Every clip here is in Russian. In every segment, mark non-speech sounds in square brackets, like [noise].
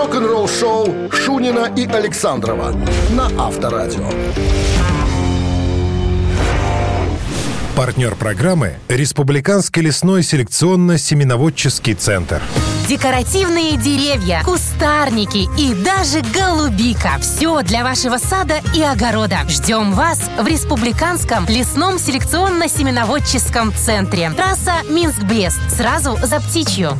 рок-н-ролл-шоу Шунина и Александрова на Авторадио. Партнер программы – Республиканский лесной селекционно-семеноводческий центр. Декоративные деревья, кустарники и даже голубика. Все для вашего сада и огорода. Ждем вас в Республиканском лесном селекционно-семеноводческом центре. Трасса Минск-Брест. Сразу за птичью.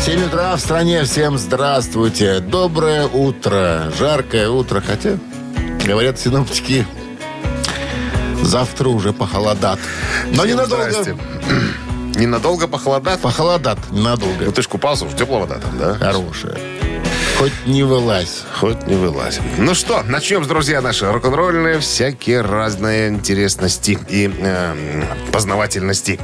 7 утра в стране. Всем здравствуйте. Доброе утро. Жаркое утро. Хотя, говорят синоптики, завтра уже похолодат. Но ненадолго. Здрасте. [clears throat] Ненадолго похолодат? Похолодат ненадолго. Ну ты ж купался, уж теплая вода там, да? Хорошая. Хоть не вылазь. Хоть не вылазь. Ну что, начнем, друзья наши, рок-н-ролльные всякие разные интересности и э, познавательности.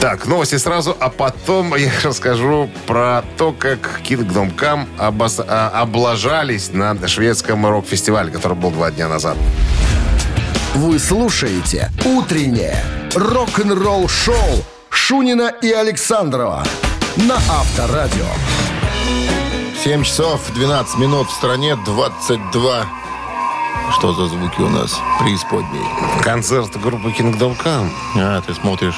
Так, новости сразу, а потом [laughs] я расскажу про то, как Kingdom Come обос- а, облажались на шведском рок-фестивале, который был два дня назад. Вы слушаете «Утреннее рок-н-ролл-шоу» Шунина и Александрова на Авторадио. 7 часов 12 минут в стране, 22... Что за звуки у нас преисподней? Концерт группы Kingdom Come. А, ты смотришь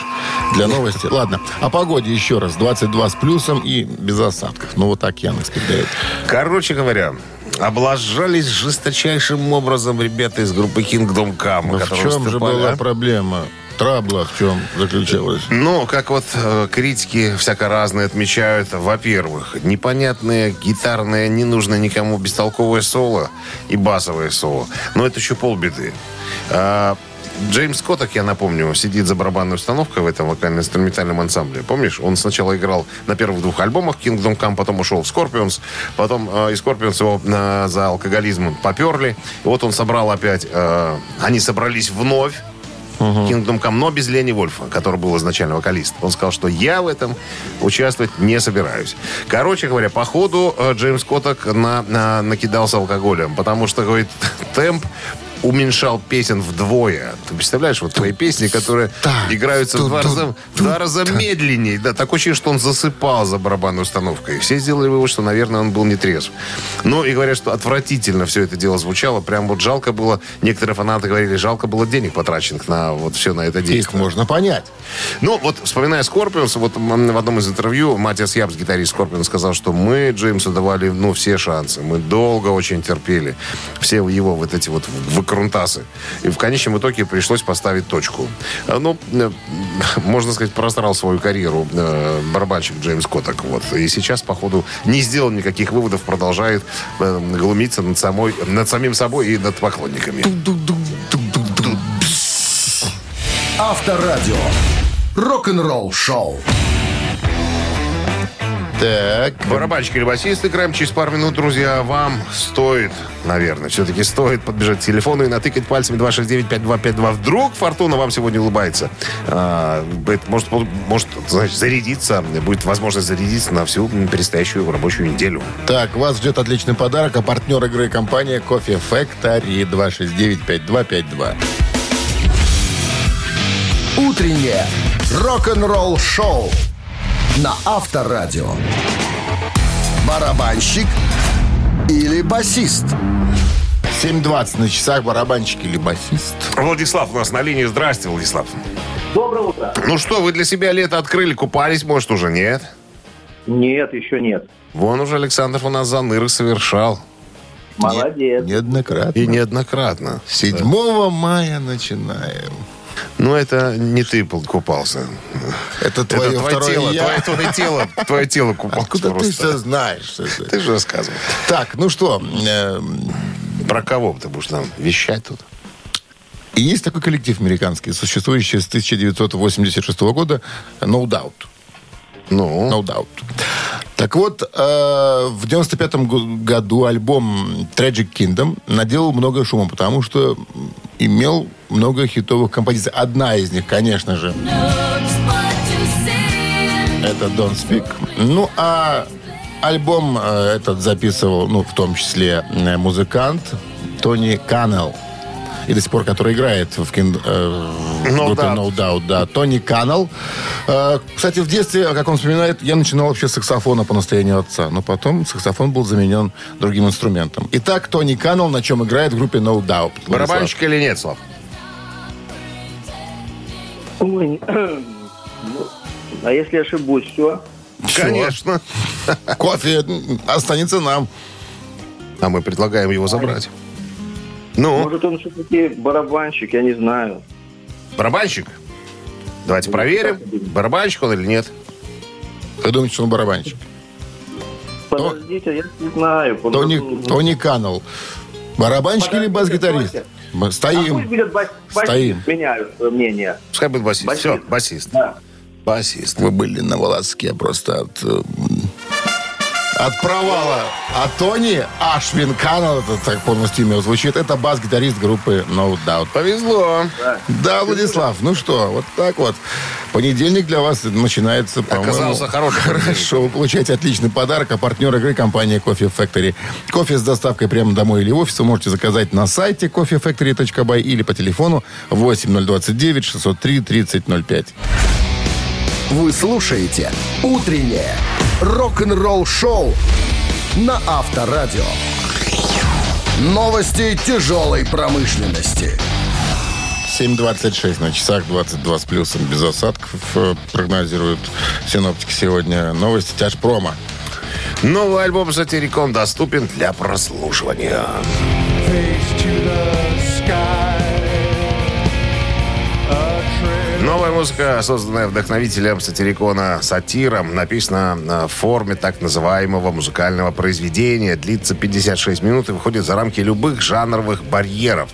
для новости. Ладно, о погоде еще раз. 22 с плюсом и без осадков. Ну, вот так Яндекс передает. Короче говоря, облажались жесточайшим образом ребята из группы Kingdom Come. Ну, в чем же была а? проблема? Трабла в чем заключалась? Ну, как вот э, критики всяко разные отмечают, во-первых, непонятные гитарные, не нужно никому бестолковое соло и басовое соло. Но это еще полбеды. А, Джеймс Котток, я напомню, сидит за барабанной установкой в этом вокально-инструментальном ансамбле. Помнишь, он сначала играл на первых двух альбомах Kingdom Come, потом ушел в Scorpions, потом э, из Scorpions его э, за алкоголизмом поперли. И вот он собрал опять, э, они собрались вновь, Kingdom Come, но без Лени Вольфа, который был изначально вокалист. Он сказал, что я в этом участвовать не собираюсь. Короче говоря, по ходу э, Джеймс Котток на, на- накидался алкоголем, потому что, говорит, [laughs] темп уменьшал песен вдвое. Ты представляешь, вот твои песни, которые Так, играются в два раза, два раза медленнее. Да, такое ощущение, что он засыпал за барабанной установкой. Все сделали вывод, что, наверное, он был не трезв. Ну, и говорят, что отвратительно все это дело звучало. Прям вот жалко было, некоторые фанаты говорили, жалко было денег потраченных на вот все на это Их действие. можно понять. Ну, вот вспоминая Скорпионс, вот в одном из интервью Матиас Ябс, гитарист Скорпион, сказал, что мы Джеймсу давали, ну, все шансы. Мы долго очень терпели все его вот эти вот выкрунтасы. И в конечном итоге пришлось поставить точку. А, Ну, э, можно сказать, просрал свою карьеру э, барабанщик Джеймс Коттак. Вот. И сейчас, походу, не сделал никаких выводов, продолжает э, глумиться над, самой, над самим собой и над поклонниками. Авторадио. Рок-н-ролл-шоу. Так, Барабанщик или басист играем через пару минут, друзья. Вам стоит, наверное, все-таки стоит подбежать к телефону и натыкать пальцами 269-5252. Вдруг фортуна вам сегодня улыбается. А, может, может значит, зарядиться, будет возможность зарядиться на всю предстоящую рабочую неделю. так, вас ждет отличный подарок, а партнер игры компания Кофе Factory 269-5252. Утреннее рок-н-ролл-шоу на Авторадио. Барабанщик или басист? 7.20 на часах, барабанщик или басист. Владислав у нас на линии. Здрасте, Владислав. Доброе утро. Ну что, вы для себя лето открыли, купались, может, уже нет? Нет, еще нет. Вон уже Александр у нас заныры совершал. Молодец. Неоднократно. И неоднократно. 7 мая начинаем. Ну, это не ты купался. Это Это твое твое второе тело, я. твое, твое тело, твое тело купалось Откуда ты просто. все знаешь? это? Ты же рассказывал. Так, ну что, э, Про кого ты будешь нам вещать тут? И Есть такой коллектив американский, существующий с 1986 года, No Doubt. Ну, No Doubt. Так вот, э, в 95 году альбом Tragic Kingdom наделал много шума, потому что имел много хитовых композиций. Одна из них, конечно же, это Don't Speak. Ну, а альбом э, этот записывал, ну, в том числе э, музыкант Тони Каннелл. И до сих пор, который играет в, кин- э, в No группе Doubt. No Doubt, да, Тони Каннел. Э, кстати, в детстве, как он вспоминает, я начинал вообще с саксофона по настоянию отца, но потом саксофон был заменен другим инструментом. Итак, Тони Каннел на чем играет в группе No Doubt. Барабанщик или нет, Слав? Ой, [clears throat] ну, а если ошибусь, все? Конечно. Кофе останется нам. А мы предлагаем его забрать. Ну, Может, он все-таки барабанщик, я не знаю. барабанщик? Давайте проверим, барабанщик он или нет. Вы думаете, что он барабанщик? Подождите, я не знаю. Тони, Тони Каннел. Барабанщик или бас-гитарист? Мы А пусть Стоим. будет бас- Стоим. меняю свое мнение. Пускай будет басист. Басист. Все, басист. Да. Басист. Вы были на волоске просто от... От провала. А Тони Ашвин Каннел, это так полностью имя звучит, это бас-гитарист группы No Doubt. Повезло. Да, Владислав, ну что, вот так вот. Понедельник для вас начинается, по-моему... Оказался хороший Хорошо, вы получаете отличный подарок, а партнер игры компания Coffee Factory. Кофе с доставкой прямо домой или в офис вы можете заказать на сайте coffeefactory.by или по телефону 8029 603 3005. Вы слушаете «Утреннее рок-н-ролл-шоу» на Авторадио. Новости тяжелой промышленности. 7.26 на часах, 22 с плюсом, без осадков, э, прогнозируют синоптики сегодня. Новости тяжпрома. Новый альбом «Сатирикон» доступен для прослушивания. Новая музыка, созданная вдохновителем сатирикона сатиром, написана в форме так называемого музыкального произведения. Длится 56 минут и выходит за рамки любых жанровых барьеров.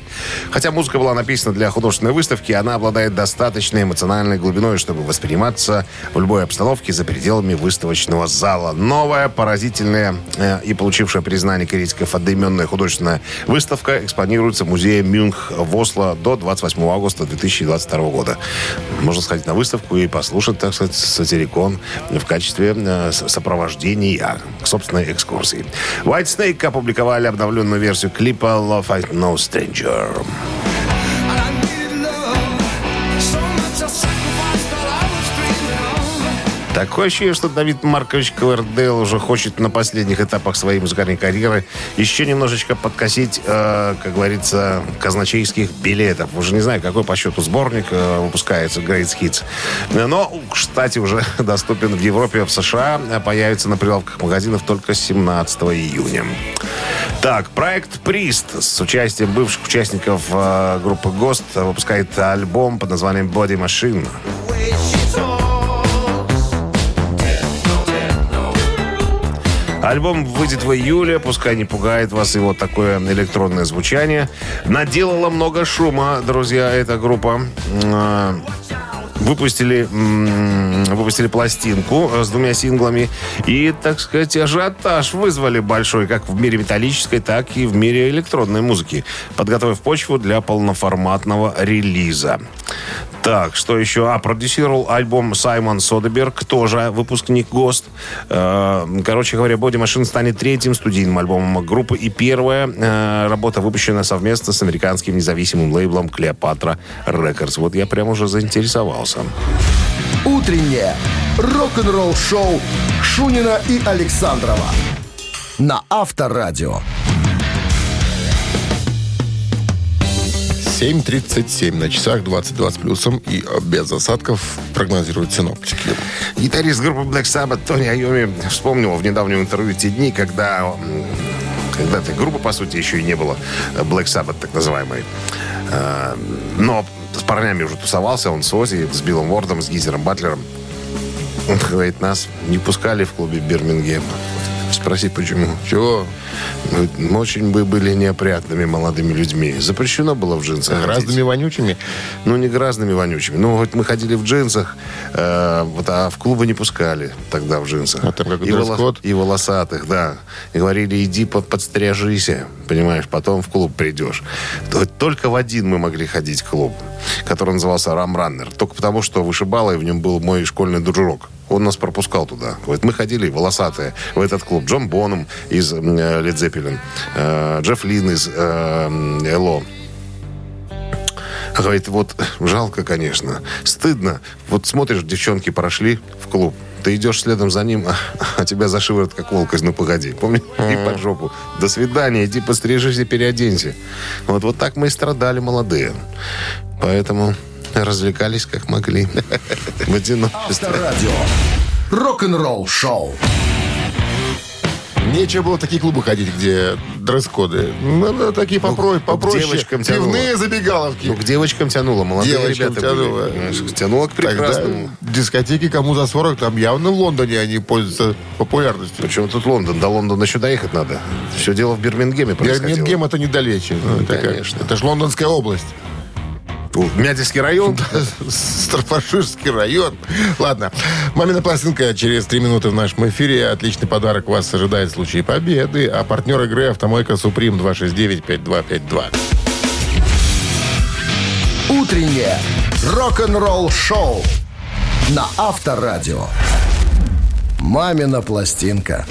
Хотя музыка была написана для художественной выставки, она обладает достаточной эмоциональной глубиной, чтобы восприниматься в любой обстановке за пределами выставочного зала. Новая, поразительная э, и получившая признание критиков одноименная художественная выставка экспонируется в музее Мюнх в Осло до 28 августа 2022 года. Можно сходить на выставку и послушать, так сказать, сатирикон в качестве э, сопровождения к собственной экскурсии. White Snake опубликовали обновленную версию клипа Love I No Stranger. Такое ощущение, что Давид Маркович Квердейл уже хочет на последних этапах своей музыкальной карьеры еще немножечко подкосить, э, как говорится, казначейских билетов. Уже не знаю, какой по счету сборник э, выпускается Great Hits. Но, кстати, уже [laughs] доступен в Европе, в США. а Появится на прилавках магазинов только 17 июня. Так, проект Прист с участием бывших участников э, группы ГОСТ выпускает альбом под названием Body Machine. Альбом выйдет в июле, пускай не пугает вас его такое электронное звучание. Наделала много шума, друзья, эта группа. М, Выпустили, выпустили пластинку с двумя синглами и, так сказать, ажиотаж вызвали большой как в мире металлической, так и в мире электронной музыки, подготовив почву для полноформатного релиза. Так, что еще? А, продюсировал альбом Саймон Содеберг, тоже выпускник ГОСТ. Э, Короче говоря, Body Machine станет третьим студийным альбомом группы и первая э, работа выпущена совместно с американским независимым лейблом Клеопатра Records. Вот я прям уже заинтересовался. «Утреннее рок-н-ролл-шоу» Шунина и Александрова на Авторадио. 7.37 на часах, 22 с плюсом и э, без осадков прогнозируют синоптики. Гитарист группы Black Sabbath Тони Айоми вспомнил в недавнем интервью те дни, когда когда этой группы, по сути, еще и не было, э, Black Sabbath, так называемой. Э, Но с парнями уже тусовался, он с Ози, с Биллом Уордом, с Гизером Батлером. Он говорит, нас не пускали в клубе Бирмингем. Спроси, почему. Чего? Мы, мы очень бы были неопрятными молодыми людьми. Запрещено было в джинсах. ходить. Разными вонючими. Ну, не грязными, вонючими. Ну, вот мы ходили в джинсах, э, вот, а в клубы не пускали тогда в джинсах. А там как и, дресс-код? и волосатых, да. И говорили, иди под, подстряжися, понимаешь, потом в клуб придешь. То- Только в один мы могли ходить клуб, который назывался Рамраннер. Только потому, что вышибало, и в нем был мой школьный дружок. Он нас пропускал туда. Вот мы ходили волосатые в этот клуб. Джон Боном из Лед Зеппелин, Джефф Лин из э, Эло. Говорит, вот жалко, конечно, стыдно. Вот смотришь, девчонки прошли в клуб, ты идешь следом за ним, а, [laughs] а тебя за шиворот, как волк «Ну, погоди». Помнишь? И под жопу. До свидания, иди пострижись и переоденься. Вот, вот так мы и страдали молодые. Поэтому развлекались как могли. [laughs] В одиночестве. Авторадио. Рок-н-ролл шоу. Нечего было в такие клубы ходить, где дресс-коды. Надо такие попро... ну, попроще. девочкам тянуло. Пивные забегаловки. Ну, к девочкам тянуло, молодые Девочкам ребята тянуло. были. Тянуло к Тогда прекрасному. дискотеки кому за 40, там явно в Лондоне они пользуются популярностью. Причем тут Лондон? До Лондона еще доехать надо. Все дело в Бирмингеме происходило. Бирмингем это недалече. Ну, это, конечно. это же Лондонская область. Мядельский район? [laughs] Старфаширский район. Ладно. Мамина пластинка через три минуты в нашем эфире. Отличный подарок вас ожидает в случае победы. А партнер игры «Автомойка Суприм» 269-5252. Утреннее рок-н-ролл шоу на Авторадио. Мамина пластинка.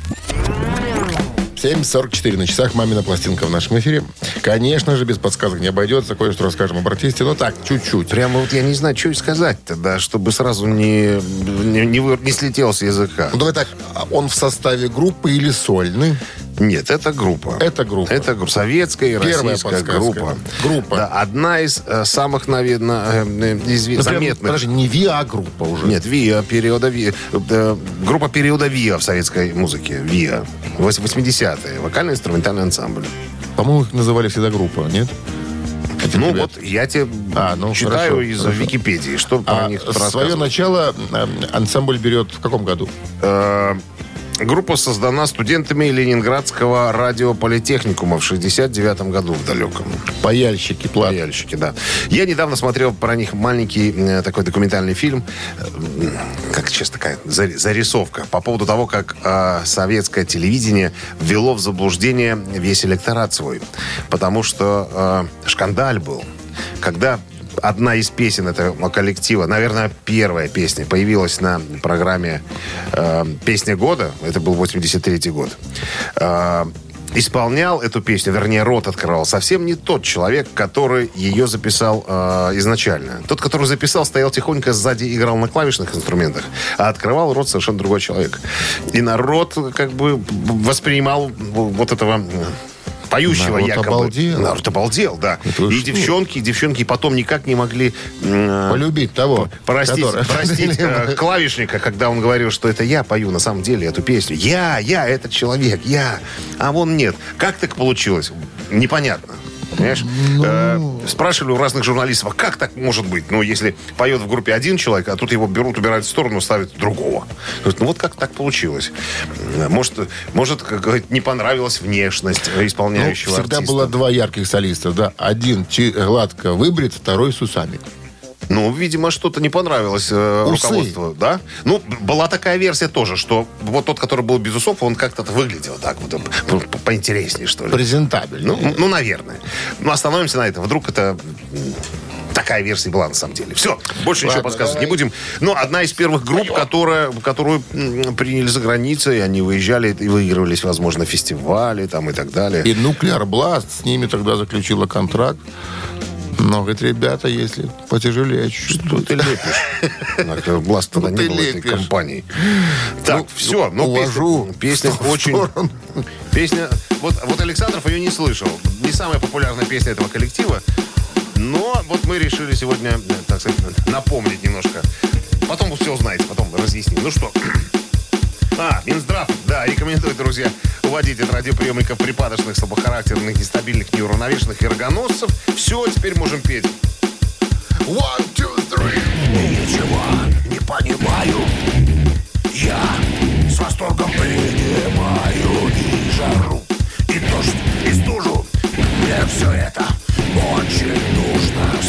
7.44 на часах. Мамина пластинка в нашем эфире. Конечно же, без подсказок не обойдется. Кое-что расскажем об артисте. Но так, чуть-чуть. Прямо вот я не знаю, что и сказать-то, да, чтобы сразу не, не, не, не слетел с языка. Ну, давай так. а Он в составе группы или сольный? Нет, это группа. Это группа. Это группа. Советская и Первая российская подсказка. группа. Группа. Да, одна из э, самых, наверное, Ну, прям, заметных. Подожди, не ВИА-группа уже. Нет, ВИА, периода ВИА. э, группа периода ВИА в советской музыке. ВИА. Вось- 80-е. Вокально-инструментальный ансамбль. По-моему, их называли всегда группа, нет? Этих Ну ребят. вот я тебе А, ну, читаю хорошо, из хорошо. Википедии, что про А них тут свое начало э, ансамбль берет в каком году? Э, Группа создана студентами Ленинградского радиополитехникума в 69 году в далеком. Паяльщики, плат. Паяльщики, да. Я недавно смотрел про них маленький э, такой документальный фильм, э, как сейчас такая за- зарисовка, по поводу того, как э, советское телевидение ввело в заблуждение весь электорат свой. Потому что э, шкандаль был, когда одна из песен этого коллектива, наверное, первая песня, появилась на программе э, «Песня года». Это был 83 год. Э, исполнял эту песню, вернее, рот открывал, совсем не тот человек, который ее записал э, изначально. Тот, который записал, стоял тихонько сзади, играл на клавишных инструментах, а открывал рот совершенно другой человек. И народ как бы воспринимал вот этого поющего Народ якобы. обалдел. Народ обалдел, да. Это и девчонки, девчонки потом никак не могли м, Полюбить того, Простить, который- [laughs] простить э, [laughs] клавишника, когда он говорил, что это я пою на самом деле эту песню. Я, я, этот человек, я. А вон нет. Как так получилось? Непонятно. Понимаешь? Э, спрашивали у разных журналистов, а как так может быть? Ну, если поет в группе один человек, а тут его берут, убирают в сторону, ставят другого. Говорят, ну вот как так получилось? Может, может как говорит, не понравилась внешность э, Ну, исполняющего всегда артиста. было два ярких солиста, да. Один гладко выбрит, второй с усами. Ну, видимо, что-то не понравилось э, Усы. руководству, да? Ну, была такая версия тоже, что вот тот, который был без усов, он как-то выглядел так вот, э, по- по- поинтереснее, что ли. Презентабельный. Ну, ну, наверное. Ну, остановимся на этом. Вдруг это такая версия была на самом деле. Все, больше ничего Ладно, подсказывать не давай. будем. Но одна из первых групп, которая, которую приняли за границей, они выезжали и выигрывались, возможно, фестивали там и так далее. И Нуклеар Бласт с ними тогда заключила контракт. Но, говорит, ребята, если потяжелее чуть-чуть. Что ты лепишь? [laughs] Бласт тогда Ну, не было этой компании. Так, Ну, все. Ну, увожу песня, в песня очень... Песня... Вот, вот Александров ее не слышал. Не самая популярная песня этого коллектива. Но вот мы решили сегодня, э, так сказать, напомнить немножко. Потом все узнаете, потом разъясним. Ну что, а, Минздрав, да, рекомендует, друзья, уводить от радиоприемников припадочных, слабохарактерных, нестабильных, неуравновешенных и рогоносцев. Все, теперь можем петь. One, two, three. Ничего не понимаю Я с восторгом принимаю и жару, и дождь, и стужу Мне все это очень нужно в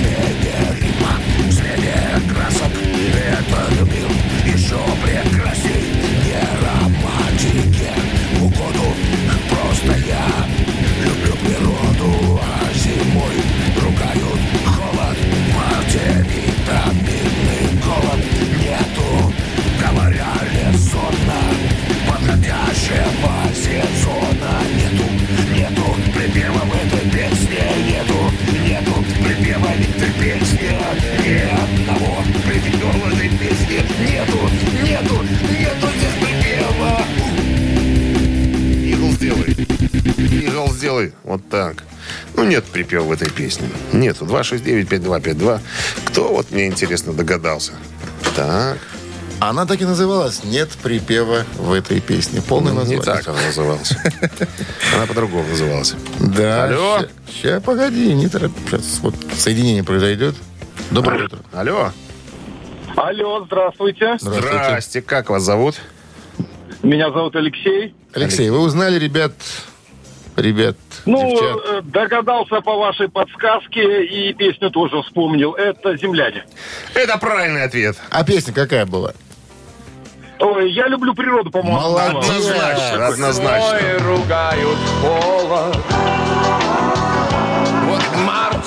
песне. Нету. 269-5252. Кто, вот мне интересно, догадался? Так. Она так и называлась. Нет припева в этой песне. Полное Не название. так она называлась. [laughs] Она по-другому называлась. Да. Алло? Сейчас, погоди, не торопись. Сейчас вот соединение произойдет. Доброе утро. Алло. Алло, здравствуйте. Здрасте. Как вас зовут? Меня зовут Алексей. Алексей, вы узнали, ребят, ребят, Ну, девчат? э, догадался по вашей подсказке и песню тоже вспомнил. Это «Земляне». Это правильный ответ. А песня какая была? Ой, я люблю природу, по-моему. Молодец. Однозначно, однозначно. ругают холод.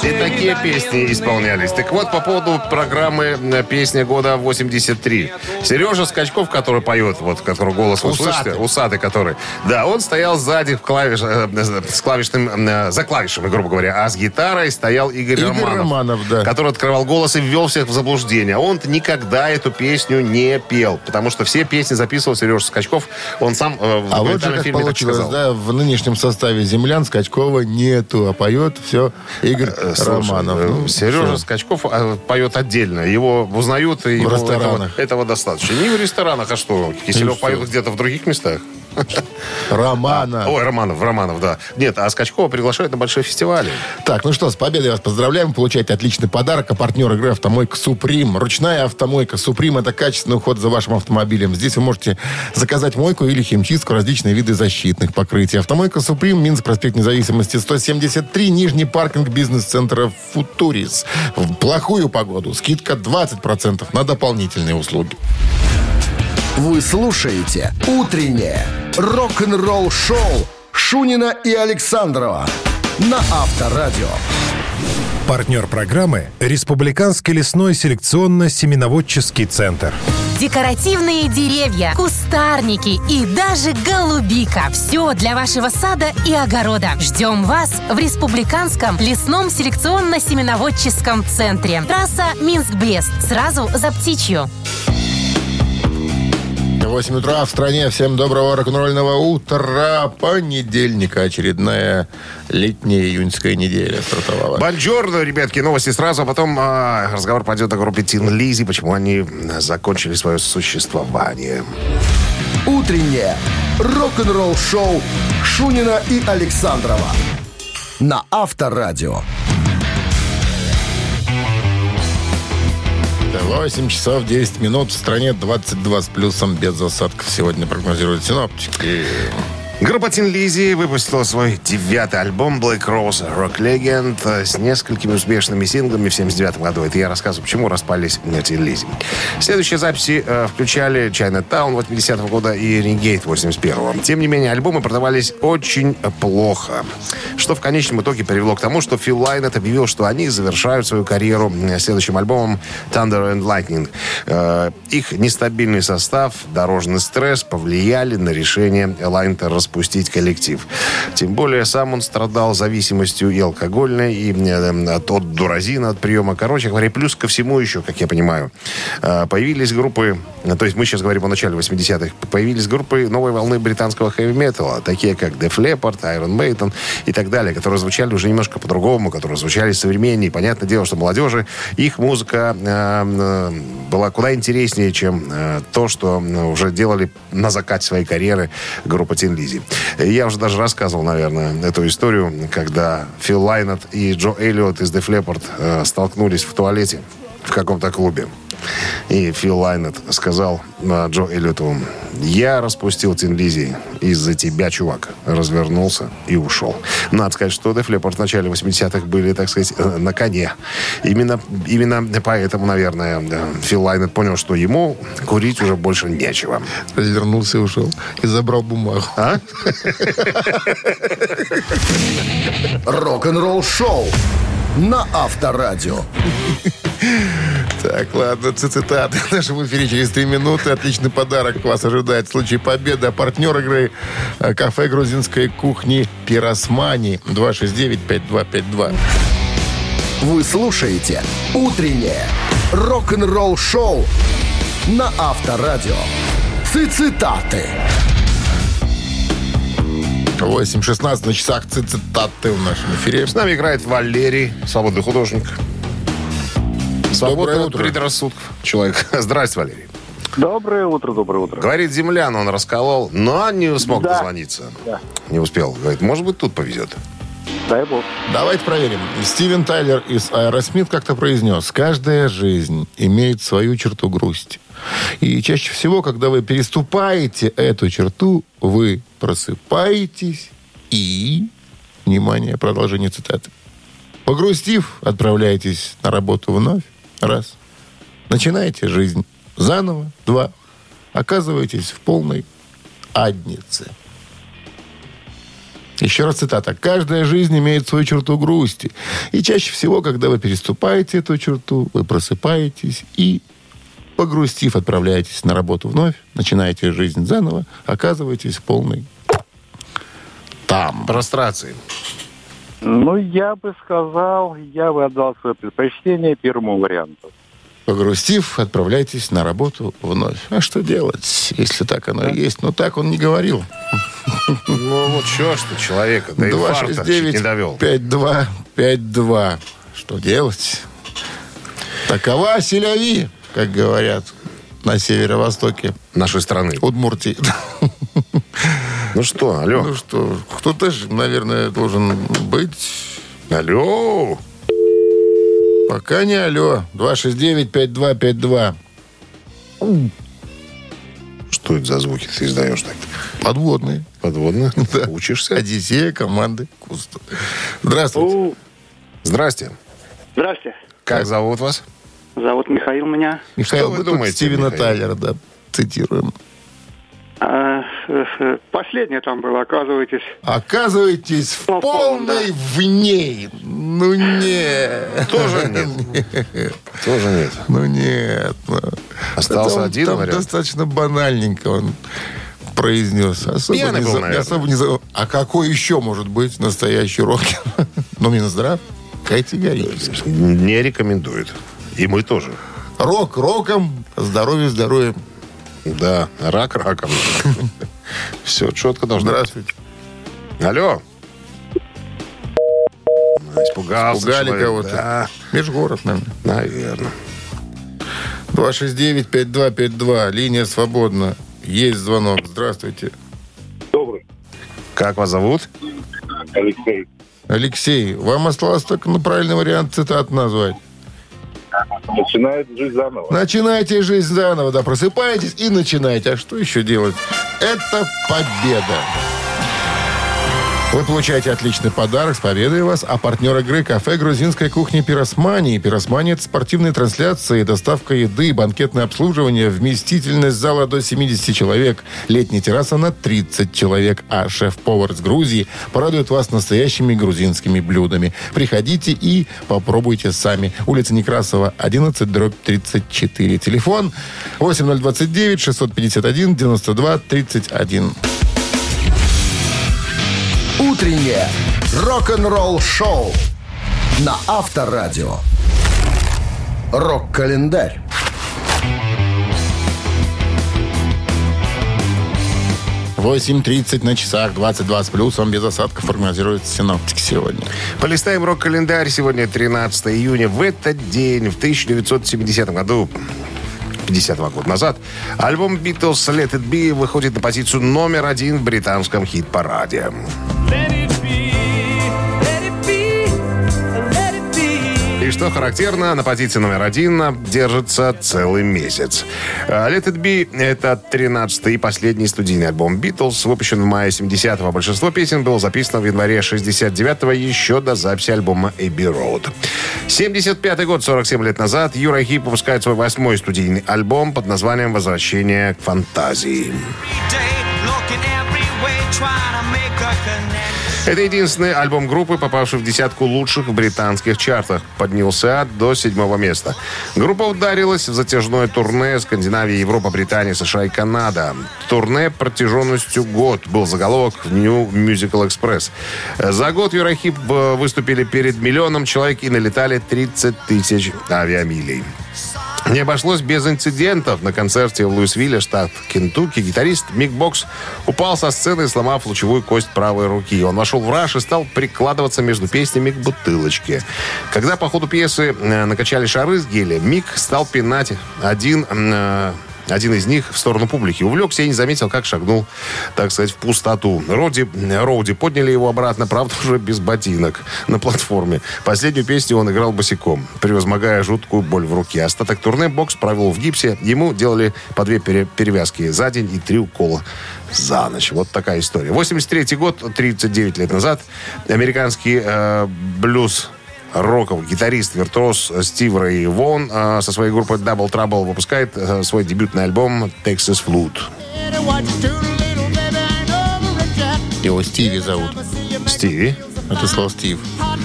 И такие песни исполнялись. Так вот, по поводу программы э, «Песня года 83». Сережа Скачков, который поет, вот, который голос вы Усатый. слышите, усатый который, да, он стоял сзади в клавиш, э, с клавишным, э, за клавишами, грубо говоря, а с гитарой стоял Игорь, Игорь Романов, Романов, да. который открывал голос и ввел всех в заблуждение. А Он никогда эту песню не пел, потому что все песни записывал Сережа Скачков. Он сам э, в А вот же как фильме так получилось, сказал. да, в нынешнем составе землян Скачкова нету, а поет все Игорь Э, слушай, Романов. э, Ну, Сережа всё. Скачков э, поет отдельно. Его узнают, и ему ресторанах. Этого, этого достаточно. Не в ресторанах, а что? Киселев поет где-то в других местах. [laughs] Романа. Ой, Романов, Романов, да. Нет, а Скачкова приглашают на большие фестивали. Так, ну что, с победой вас поздравляем. Получаете отличный подарок. А партнер игры «Автомойка Суприм». Ручная автомойка Суприм – это качественный уход за вашим автомобилем. Здесь вы можете заказать мойку или химчистку, различные виды защитных покрытий. Автомойка Суприм, Минск, проспект Независимости, 173, Нижний паркинг бизнес-центра Футурис. В плохую погоду скидка 20% на дополнительные услуги. Вы слушаете «Утреннее рок-н-ролл-шоу» Шунина и Александрова на Авторадио. Партнер программы – Республиканский лесной селекционно-семеноводческий центр. Декоративные деревья, кустарники и даже голубика. Все для вашего сада и огорода. Ждем вас в Республиканском лесном селекционно-семеноводческом центре. Трасса Минск-Брест. Сразу за птичью. 8 утра в стране. Всем доброго рок-н-ролльного утра. Понедельника. Очередная летняя июньская неделя стартовала. Бонжорно, ребятки, новости сразу, а потом а, разговор пойдет о группе Тин Лизи, почему они а, закончили свое существование. «Утреннее рок-н-ролл-шоу» Шунина и Александрова на Авторадио. 8 часов 10 минут. В стране 22 с плюсом без осадков. Сегодня прогнозируют синоптики. Группа Тин Лизи выпустила свой девятый альбом Black Rose Rock Legend э, с несколькими успешными синглами в 79 году. Это я рассказываю, почему распались Тин Лизи. Следующие записи э, включали Chinatown 80 года и Renegade 81 Тем не менее, альбомы продавались очень плохо, что в конечном итоге привело к тому, что Фил Лайнет объявил, что они завершают свою карьеру э, следующим альбомом Thunder and Lightning. Э, Их нестабильный состав, дорожный стресс повлияли на решение Лайнета распустить коллектив. Тем более сам он страдал зависимостью и алкогольной, и э, от, от дуразина, от приема. Короче говоря, плюс ко всему еще, как я понимаю, э, появились группы, э, то есть мы сейчас говорим о начале 80-х, появились группы новой волны британского хэви-металла, такие как Def Leppard, Iron Maiden и так далее, которые звучали уже немножко по-другому, которые звучали современнее. Понятное дело, что молодежи, их музыка была куда интереснее, чем то, что уже делали на закате своей карьеры группа Тин Лизи. Я уже даже рассказывал, наверное, эту историю, когда Фил Лайнет и Джо Эллиот из Def Leppard э, столкнулись в туалете в каком-то клубе. И Фил Лайнет сказал э, Джо Эллиоту, я распустил Тин Лизи из-за тебя, чувак. Развернулся и ушел. Надо сказать, что Def Leppard в начале 80-х были, так сказать, э, на коне. Именно, именно поэтому, наверное, Фил Лайнет понял, что ему курить уже больше нечего. Развернулся и ушел. И забрал бумагу. А? [laughs] Рок-н-ролл-шоу на Авторадио. [laughs] Так, ладно, цитаты [laughs] в нашем эфире через 3 минуты. Отличный подарок вас ожидает в случае победы. А партнер игры э, кафе грузинской кухни «Пиросмани» 269-5252. Вы слушаете «Утреннее рок-н-ролл-шоу» на Авторадио. Цитаты. 8.16 на часах цитаты в нашем эфире. С нами играет Валерий, свободный художник. От утро. предрассудков человек. [laughs] Здрасте, Валерий. Доброе утро, доброе утро. Говорит, землян он расколол, но не смог Да. дозвониться. Да. Не успел. Говорит, может быть, тут повезет. Дай бог. Давайте проверим. Стивен Тайлер из Аэросмит как-то произнес, каждая жизнь имеет свою черту грусти. И чаще всего, когда вы переступаете эту черту, вы просыпаетесь и... Внимание, продолжение цитаты. Погрустив, отправляетесь на работу вновь. Раз. Начинаете жизнь заново. Два. Оказываетесь в полной аднице. Еще раз цитата. «Каждая жизнь имеет свою черту грусти. И чаще всего, когда вы переступаете эту черту, вы просыпаетесь и, погрустив, отправляетесь на работу вновь, начинаете жизнь заново, оказываетесь в полной там». Прострации. Ну, я бы сказал, я бы отдал свое предпочтение первому варианту. Погрустив, отправляйтесь на работу вновь. А что делать, если так оно и есть? Но так он не говорил. Ну, вот что, что человека до инфаркта чуть не довел. 269 52 Что делать? Такова селяви, как говорят на северо-востоке Нашей страны. Удмуртии. [laughs] Ну что, алло. Ну что, кто-то же, наверное, должен быть. Алло. Пока не алло. 269-5252. Что это за звуки ты издаешь так? Подводные. Подводно? [laughs] Да. Учишься? Одиссея команды Куста. Здравствуйте. Здрасте. Здрасте. Как зовут вас? Зовут Михаил меня. Михаил, что вы тут думаете, Стивена Михаил? Тайлера, да, цитируем. А, э, э, последнее там было, оказываетесь. Оказываетесь в Ну, полной в ней. Ну нет. Тоже [laughs] нет. Тоже нет. Ну нет. ну. Остался он один там вариант. достаточно банальненько он произнес. Особо Пьяный не был, за- наверное. особо не за- А какой еще может быть настоящий рокер? [laughs] Ну, Минздрав категорически. Не рекомендует. И мы тоже. Рок роком, здоровье здоровьем. Да, рак раком. Все четко должно. Здравствуйте. Алло. Испугался Пугали человек. кого-то. Да, Межгород, наверное. наверное. 269-5252. Линия свободна. Есть звонок. Здравствуйте. Добрый. Как вас зовут? Алексей. Алексей, вам осталось только на правильный вариант цитат назвать. Начинает жить заново. Начинайте жизнь заново, да, просыпаетесь и начинаете. А что еще делать? Это победа. Вы получаете отличный подарок с победой вас, а партнер игры кафе грузинской кухни «Пиросмании». «Пиросмания» — это спортивные трансляции, доставка еды, банкетное обслуживание, вместительность зала до 70 человек, летняя терраса на 30 человек, а шеф-повар из Грузии порадует вас настоящими грузинскими блюдами. Приходите и попробуйте сами. Улица Некрасова, 11, дробь 34. Телефон 8029 651 92 31. Утреннее рок-н-ролл-шоу на Авторадио. Рок-календарь. Восемь тридцать на часах, 22 с плюсом, без осадков прогнозируют синоптики сегодня. Полистаем рок-календарь. Сегодня 13 июня. В этот день, в 1970 году, 52 года назад, альбом Beatles Let It Be выходит на позицию номер один в британском хит-параде. И что характерно, на позиции номер один держится целый месяц. А, Let It Be — это 13-й и последний студийный альбом Beatles, выпущен в мае 70-го. Большинство песен было записано в январе 69-го, еще до записи альбома Abbey Road. 75-й год, 47 лет назад, Юра Хип выпускает свой восьмой студийный альбом под названием «Возвращение к фантазии». Это единственный альбом группы, попавший в десятку лучших в британских чартах. Поднялся до седьмого места. Группа ударилась в затяжное турне Скандинавия, Европа, Британия, США и Канада. Турне протяженностью год был заголовок в New Musical Express. За год Юрахип э, выступили перед миллионом человек и налетали 30 тысяч авиамилей. Не обошлось без инцидентов. На концерте в Луисвилле, штат Кентукки, гитарист Мик Бокс упал со сцены, сломав лучевую кость правой руки. Он вошел в раж и стал прикладываться между песнями к бутылочке. Когда по ходу пьесы э, накачали шары с геля, Мик стал пинать один э, один из них в сторону публики. Увлекся и не заметил, как шагнул, так сказать, в пустоту. Роди, Роуди подняли его обратно, правда, уже без ботинок на платформе. Последнюю песню он играл босиком, превозмогая жуткую боль в руке. Остаток турне бокс провел в гипсе. Ему делали по две пере- перевязки за день и три укола за ночь. Вот такая история. 83 год, 39 лет назад, американский э, блюз роковый гитарист, виртуоз Стив Рэй Вон э, со своей группой Double Trouble выпускает э, свой дебютный альбом Texas Flute. Его Стиви зовут. Стиви. А ты сказал Стив.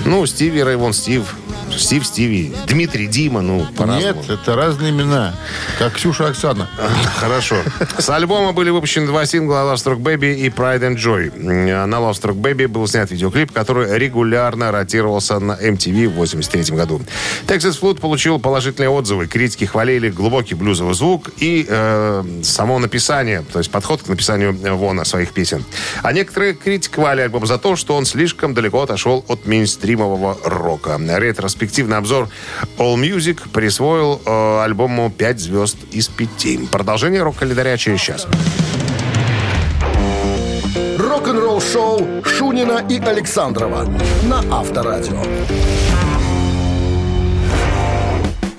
Ну, Стиви Рэй Вон, Стив. Стив, Стиви. Дмитрий, Дима, ну, по-разному. Нет, это разные имена. Как Ксюша Оксана. [laughs] Хорошо. С альбома были выпущены два сингла Love Struck Baby и Pride and Joy. На Love Struck Baby был снят видеоклип, который регулярно ротировался на MTV в 83 году. Texas Flute получил положительные отзывы. Критики хвалили глубокий блюзовый звук и э, само написание, то есть подход к написанию Вона своих песен. А некоторые критиковали альбом за то, что он слишком далеко отошел от мейнстримового рока. Ретроспективный обзор All Music присвоил э, альбому 5 звезд из 5. Продолжение рок-календаря через час. Рок-н-ролл шоу Шунина и Александрова на Авторадио.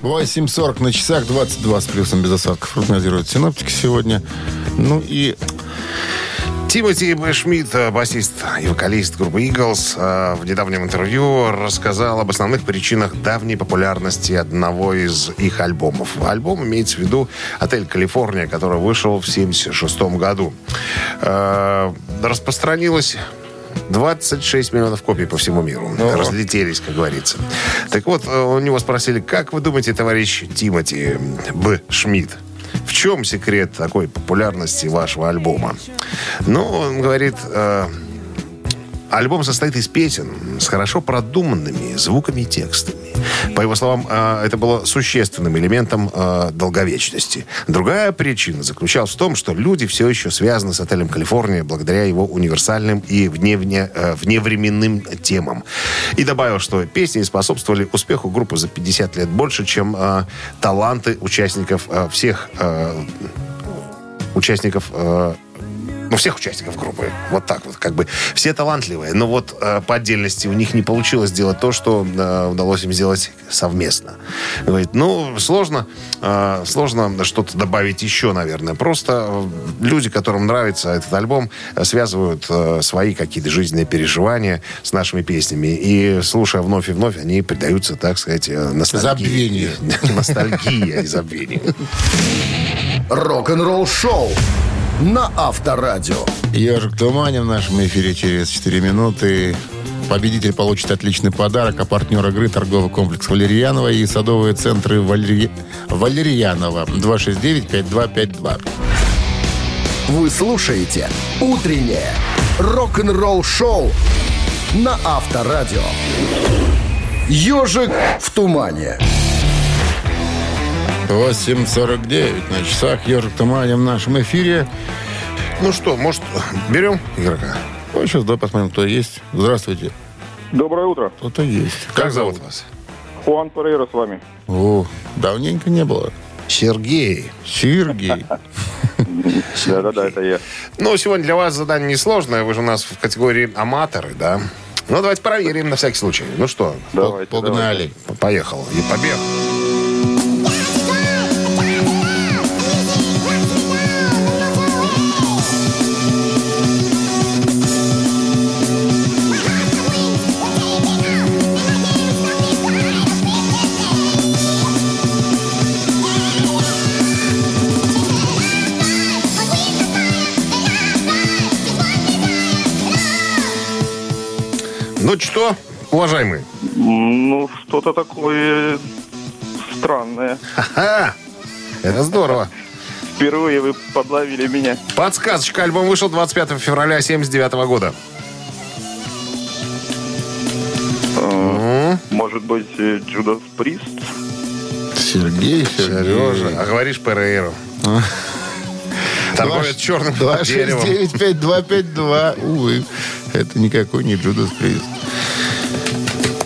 8.40 на часах, 22 с плюсом без осадков. Прогнозируют синоптики сегодня. Ну и Тимоти. Шмидт, э, басист и вокалист группы Eagles, э, в недавнем интервью рассказал об основных причинах давней популярности одного из их альбомов. Альбом имеется в виду «Отель Калифорния», который вышел в 1976 году. Э, Распространилось 26 миллионов копий по всему миру. Разлетелись, как говорится. Так вот, у него спросили, как вы думаете, товарищ Тимоти Б. Шмидт, в чем секрет такой популярности вашего альбома? Ну, он говорит, э, альбом состоит из песен с хорошо продуманными звуками и текстами. По его словам, э, это было существенным элементом э, долговечности. Другая причина заключалась в том, что люди все еще связаны с отелем «Калифорния» благодаря его универсальным и вневне, э, вневременным темам. И добавил, что песни способствовали успеху группы за 50 лет больше, чем таланты участников всех участников ну, всех участников группы. Вот так вот, как бы. Все талантливые, но вот э, по отдельности у них не получилось сделать то, что э, удалось им сделать совместно. Говорит, ну, сложно, э, сложно что-то добавить еще, наверное. Просто э, люди, которым нравится этот альбом, э, связывают э, свои какие-то жизненные переживания с нашими песнями. И, слушая вновь и вновь, они предаются, так сказать, э, ностальгии. Ностальгии, а не забвению. Рок-н-ролл шоу на Авторадио. Ежик в тумане в нашем эфире через 4 минуты. Победитель получит отличный подарок, а партнер игры торговый комплекс Валерьянова и садовые центры Валери... Валерьянова 269-5252. Вы слушаете «Утреннее рок-н-ролл шоу» на Авторадио. «Ежик в тумане». 8.49 на часах. Ежик в тумане в нашем эфире. Ну что, может, берем игрока? Ну, сейчас давай посмотрим, кто есть. Здравствуйте. Доброе утро. Кто-то есть. Как зовут вас? Хуан Перейра с вами. О, давненько не было. Сергей. Сергей. Да-да-да, это я. Ну, сегодня для вас задание несложное. Вы же у нас в категории аматоры, да? Ну, давайте проверим на всякий случай. Ну что, Давайте, Погнали. поехал. И побег. Ну что, уважаемый? Ну, что-то такое странное. Ха! Это здорово. Впервые вы подловили меня. Подсказочка. Альбом вышел 25 февраля 79 года. Может быть, Джудас Прист? Сергей, Сережа. А говоришь Перейру. Торговец черным деревом. 269-5252. Увы, это никакой не Джудас Прист.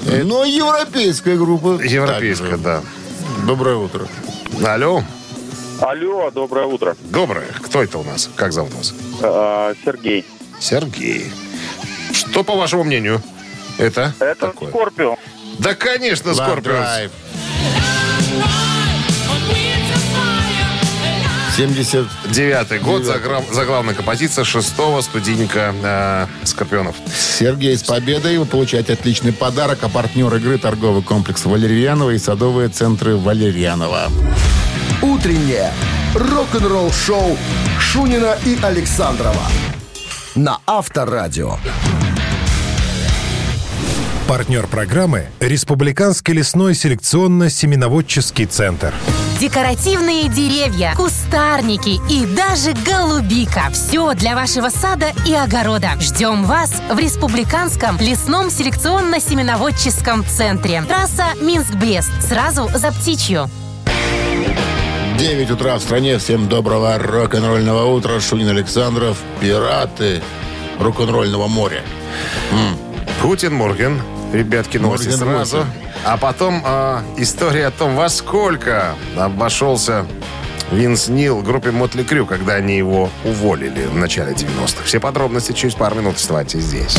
Но европейская группа. Европейская, да. Доброе утро. Алло. Алло, доброе утро. Доброе. Кто это у нас? Как зовут вас? Э, э, Сергей. Сергей. Что, по вашему мнению, это? Это такое? Скорпио. Да, конечно, Скорпио. 79 год, за главная композиция шестого студийника э, «Скорпионов». Сергей, с победой вы получаете отличный подарок, а партнер игры торговый комплекс «Валерьянова» и садовые центры «Валерьянова». Утреннее рок-н-ролл-шоу Шунина и Александрова на Авторадио. Партнер программы – Республиканский лесной селекционно-семеноводческий центр – Декоративные деревья, кустарники и даже голубика. Все для вашего сада и огорода. Ждем вас в Республиканском лесном селекционно-семеноводческом центре. Трасса Минск-Брест. Сразу за птичью. 9 утра в стране. Всем доброго рок-н-ролльного утра. Шунин Александров. Пираты рок-н-ролльного моря. Guten Morgen. Ребятки, новости Morgen сразу. Morgen. А потом а, история о том, во сколько обошелся Винс Нил группе Мотли Крю, когда они его уволили в начале 90-х. Все подробности через пару минут. Вставайте здесь.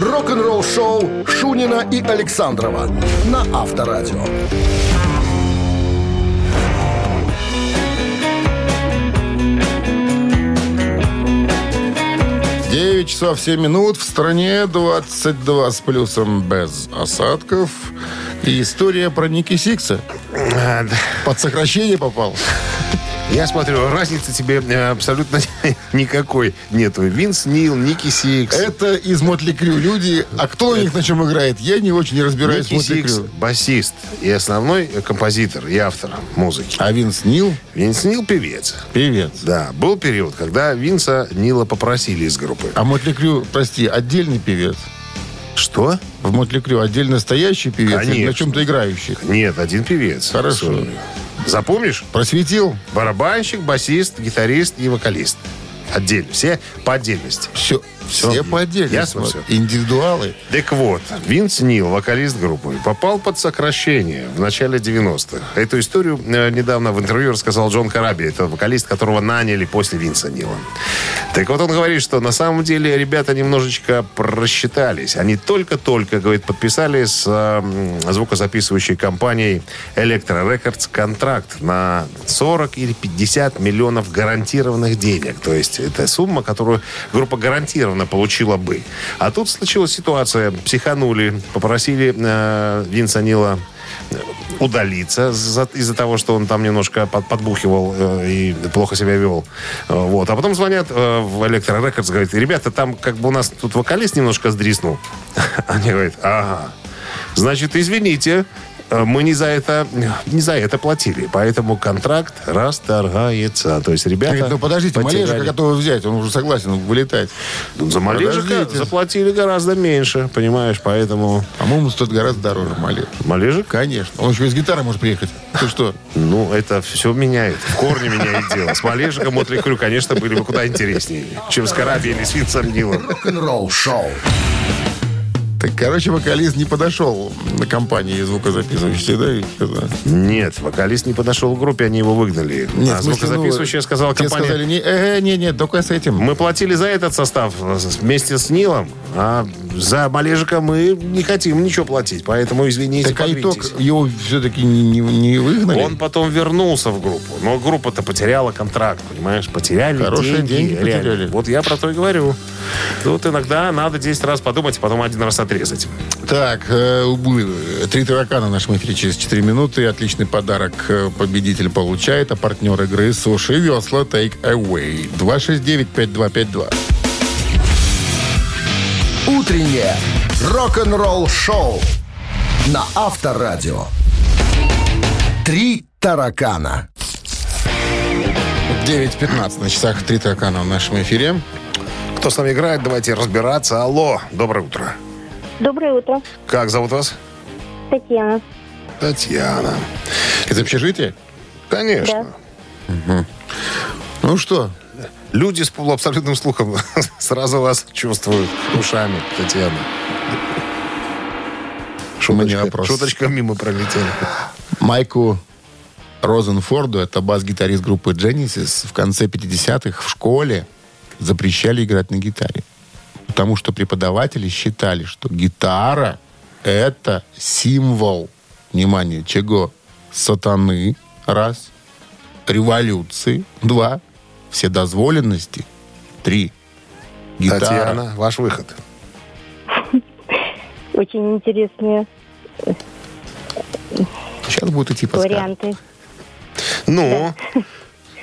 Рок-н-ролл-шоу Шунина и Александрова на Авторадио. 9 часов 7 минут. В стране 22 с плюсом без осадков. И история про Ники Сикса. А. Под сокращение попал. Я смотрю, разницы тебе э, абсолютно [laughs] никакой нету. Винс Нил, Ники Сикс. Это из Mötley Crüe люди. А кто у них на чем играет? Я не очень разбираюсь в Ники Mötley Сикс, Crüe. басист и основной композитор и автор музыки. А Винс Нил Винс Нил певец. певец. Да, был период, когда Винса Нила попросили из группы. А Мотли Крю, прости, отдельный певец. Что? В Мотли Крю отдельно настоящий певец или на Конечно. чем-то играющий. Нет, один певец. Хорошо. Сольный. Запомнишь? Просветил. Барабанщик, басист, гитарист и вокалист. Отдельно. Все по отдельности. Все, Всё. все по отдельности. Всё? Индивидуалы. Так вот, Винс Нил, вокалист группы, попал под сокращение в начале 90-х. Эту историю э, недавно в интервью рассказал Джон Караби. Это вокалист, которого наняли после Винса Нила. Так вот он говорит, что на самом деле ребята немножечко просчитались. Они только-только, говорит, подписали с э, звукозаписывающей компанией Electro Records контракт на 40 или 50 миллионов гарантированных денег. То есть это сумма, которую группа гарантированно получила бы. А тут случилась ситуация. Психанули, попросили э, Винса Нила э, удалиться за- из-за того, что он там немножко под- подбухивал э, и плохо себя вел. Э, Вот. А потом звонят э, в Electro Records, говорят, ребята, там как бы у нас тут вокалист немножко сдриснул. [laughs] Они говорят, ага, значит, извините, мы не за это не за это платили, поэтому контракт расторгается. То есть ребята Говорит, ну подождите, потеряли. Малежика готовы взять, он уже согласен вылетать. Ну, За Малежика Подождите. заплатили гораздо меньше, понимаешь, поэтому По-моему, стоит гораздо дороже Малеж. Малежик, Конечно. Он еще и с гитарой может приехать. Ты что? ну, это все меняет, в корне меняет дело. С Малежиком Мотли Крю, конечно, были бы куда интереснее, чем с Караби или с Винсом Нилом. Рок-н-ролл-шоу. Так, короче, вокалист не подошел на компании звукозаписывающей, да? и что-то? Нет, вокалист не подошел к группе, они его выгнали. Нет, а смысле, звукозаписывающая ну, сказала компания... сказали, не, э, не, не, только с этим. Мы платили за этот состав э, вместе с Нилом, а за Малежика мы не хотим ничего платить, поэтому извините, Так а итог, его все-таки не, не, не выгнали? Он потом вернулся в группу, но группа-то потеряла контракт, понимаешь? Потеряли Хорошие деньги. деньги реально. потеряли. Вот я про то и говорю. Тут иногда надо 10 раз подумать, а потом один раз отрезать. Так, э, три таракана в нашем эфире через 4 минуты. Отличный подарок э, победитель получает, а партнер игры Суши Весла Take Away. 269-5252. Утреннее рок-н-ролл-шоу на Авторадио. Три таракана. 9.15 на часах три таракана в нашем эфире. Кто с нами играет, давайте разбираться. Алло, доброе утро. Доброе утро, Как зовут вас? Татьяна. Татьяна. Из общежития? Конечно. Ну что, Люди с полуабсолютным слухом [laughs] сразу вас чувствуют ушами, Татьяна. Шуточка, вопрос. шуточка мимо пролетела. Майку Розенфорду, это бас-гитарист группы Genesis, в конце 50-х в школе запрещали играть на гитаре. Потому что преподаватели считали, что гитара – это символ, внимание, чего? Сатаны, раз, революции, два, вседозволенности, три, гитара. Татьяна, ваш выход. Очень интересные Сейчас будет идти подсказка. варианты. Ну,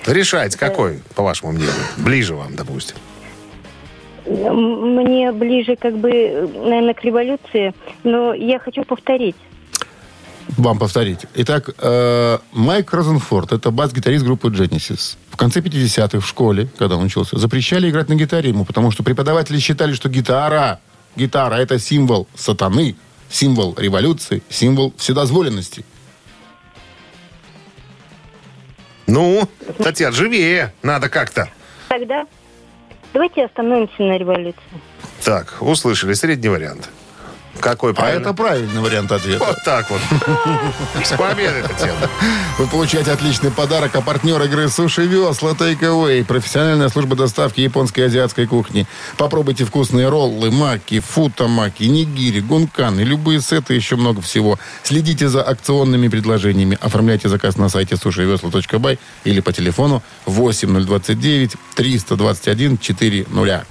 решайте, какой, по вашему мнению? Ближе вам, допустим. Мне ближе, как бы, наверное, к революции, но я хочу повторить. Вам повторить. Итак, э, Майк Розенфорд, это бас-гитарист группы Genesis. В конце 50-х в школе, когда он учился, запрещали играть на гитаре ему, потому что преподаватели считали, что гитара, гитара это символ сатаны, символ революции, символ вседозволенности. Ну, Татьяна, живее. Надо как-то. Тогда давайте остановимся на революции. Так, услышали. Средний вариант. Какой А правильный? это правильный вариант ответа. Вот так вот. С победой, Татьяна. Вы получаете отличный подарок, а партнер игры Суши Весла Take Away. Профессиональная служба доставки японской и азиатской кухни. Попробуйте вкусные роллы, маки, футамаки, нигири, гункан и любые сеты, еще много всего. Следите за акционными предложениями. Оформляйте заказ на сайте сушивесла.бай или по телефону 8029 321 400.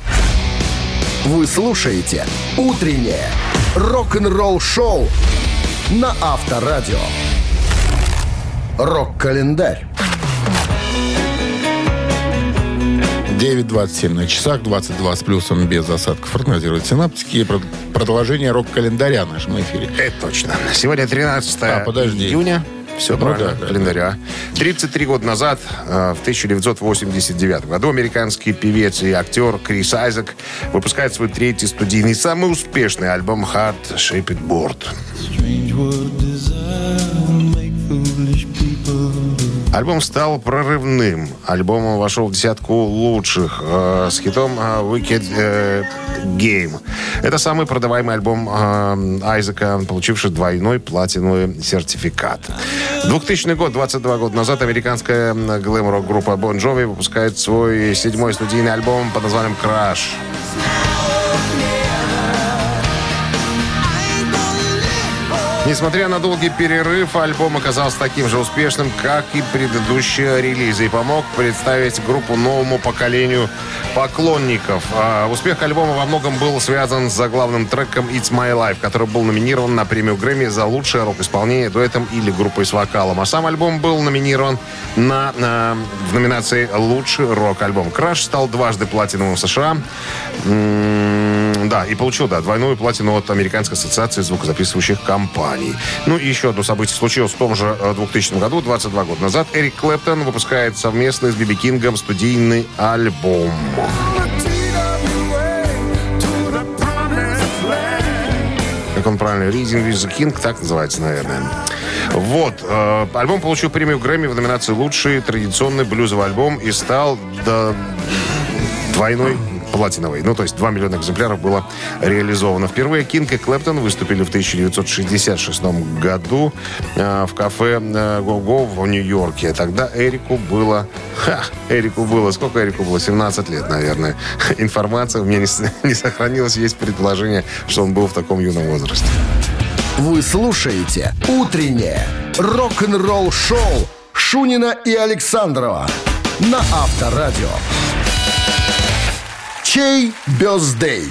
Вы слушаете «Утреннее рок-н-ролл-шоу» на Авторадио. Рок-календарь. 9.27 на часах, 22 с плюсом без осадков прогнозируют синаптики. И прод- продолжение рок-календаря в нашем эфире. Это точно. Сегодня 13 А, подожди. июня. Все Ну правильно, да, да. календаря. 33 года назад, э, в 1989 году, американский певец и актер Крис Айзек выпускает свой третий студийный, самый успешный альбом «Hard Shaped Board». Альбом стал прорывным. Альбом вошел в десятку лучших э, с хитом э, Wicked э, Game. Это самый продаваемый альбом э, Айзека, получивший двойной платиновый сертификат. 2000 год, 22 года назад, американская глэм-рок группа Bon Jovi выпускает свой седьмой студийный альбом под названием «Crash». Несмотря на долгий перерыв, альбом оказался таким же успешным, как и предыдущие релизы, и помог представить группу новому поколению поклонников. А успех альбома во многом был связан с заглавным треком «It's My Life», который был номинирован на премию Грэмми за лучшее рок-исполнение дуэтом или группой с вокалом. А сам альбом был номинирован на, на- в номинации «Лучший рок-альбом». «Краш» стал дважды платиновым в США. Да, и получил, да, двойную платину от Американской ассоциации звукозаписывающих компаний. Ну и еще одно событие случилось в том же э, 2000 году, 22 года назад. Эрик Клэптон выпускает совместный с Биби Кингом студийный альбом. Как он правильно, Reading with the King, так называется, наверное. Вот. э, альбом получил премию Грэмми в номинации «Лучший традиционный блюзовый альбом» и стал до двойной платиновой. Ну, то есть 2 миллиона экземпляров было реализовано. Впервые Кинг и Клэптон выступили в 1966 году э, в кафе э, «Го-Го» в Нью-Йорке. Тогда Эрику было... Ха! Эрику было... Сколько Эрику было? 17 лет, наверное. [laughs] Информация у меня не, [laughs] не сохранилась. Есть предположение, что он был в таком юном возрасте. Вы слушаете «Утреннее рок-н-ролл-шоу» Шунина и Александрова на Авторадио. Чей бездей?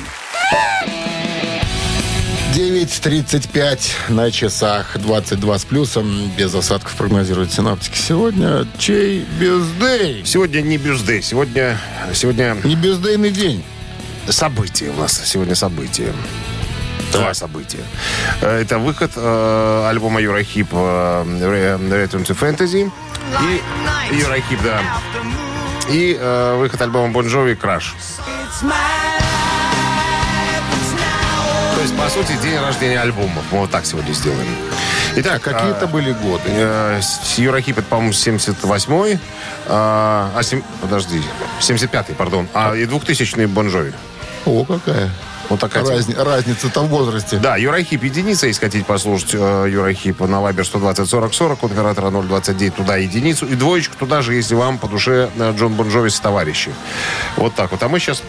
9.35 на часах, 22 с плюсом, без осадков прогнозируют синаптики. Сегодня чей бездей? Сегодня не бюзды. Сегодня, сегодня Не бездейный день. событие у нас. Сегодня событие. Два события. Э, Это выход э, альбома Eurохип э, Return to Fantasy. И Uriah Heep, да. И э, выход альбома Bon Jovi Crush. То есть, по сути, день рождения альбомов. Мы вот так сегодня сделаем. Итак, а, были годы. э, с Uriah Heep, это, по-моему, 78-й. А, а сем- подожди, 75-й, пардон. А и 2000-й Bon Jovi. О, какая. Вот такая тема. Разни- разница-то в возрасте. Да, Uriah Heep единица, если хотите послушать э, Uriah Heep на Viber 120 40 40, от оператора 029 туда единицу, и двоечку туда же, если вам по душе э, Джон Бонжови с товарищи. Вот так вот. А мы сейчас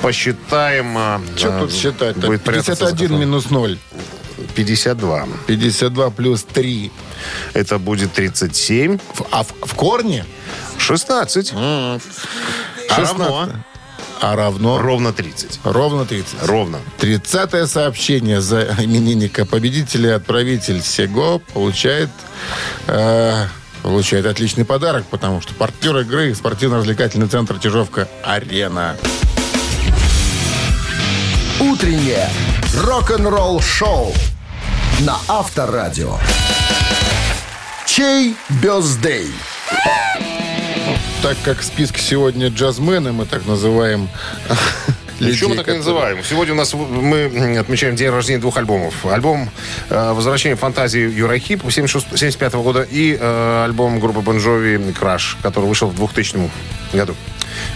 посчитаем... э, Что э, тут считать-то? будет прятаться за 51 котом. минус 0. 52. 52 плюс 3. Это будет 37. В- А в, в корне? 16. А 16. равно? А равно? Ровно 30. Ровно 30. Ровно. 30 сообщение за именинника победителя. Отправитель Сего получает, э, получает отличный подарок, потому что партнер игры спортивно-развлекательный центр Чижовка-Арена. Утреннее рок-н-ролл-шоу на Авторадио. Чей бездей? Так как в списке сегодня джазмены, мы так называем мы людей, так и называем. Сегодня у нас мы отмечаем день рождения двух альбомов. Альбом э, «Возвращение фантазии» Uriah Heep 75 года и э, альбом группы Bon Jovi «Crush», который вышел в 2000 году.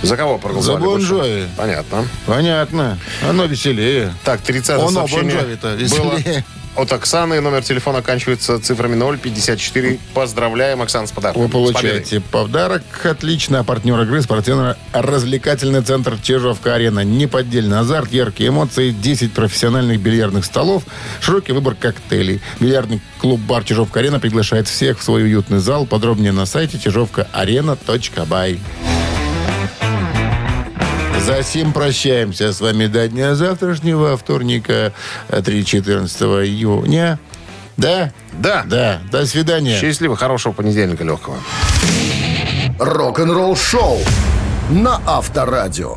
За кого проголосовали? За Bon больше? Jovi. Понятно. Понятно. Оно веселее. Так, 30 Оно, сообщение Bon Jovi -то было веселее. От Оксаны. Номер телефона оканчивается цифрами 054. Поздравляем, Оксана, с подарком. Вы получаете подарок. Отлично. А партнер игры спортивно-развлекательный центр Чижовка-Арена. Неподдельный азарт, яркие эмоции, 10 профессиональных бильярдных столов, широкий выбор коктейлей. Бильярдный клуб-бар Чижовка-Арена приглашает всех в свой уютный зал. Подробнее на сайте чижовкаарена.бай. За сим прощаемся с вами до дня завтрашнего, вторника, 3-14 июня. Да? Да. Да. До свидания. Счастливо, хорошего понедельника легкого. Рок-н-ролл-шоу на Авторадио.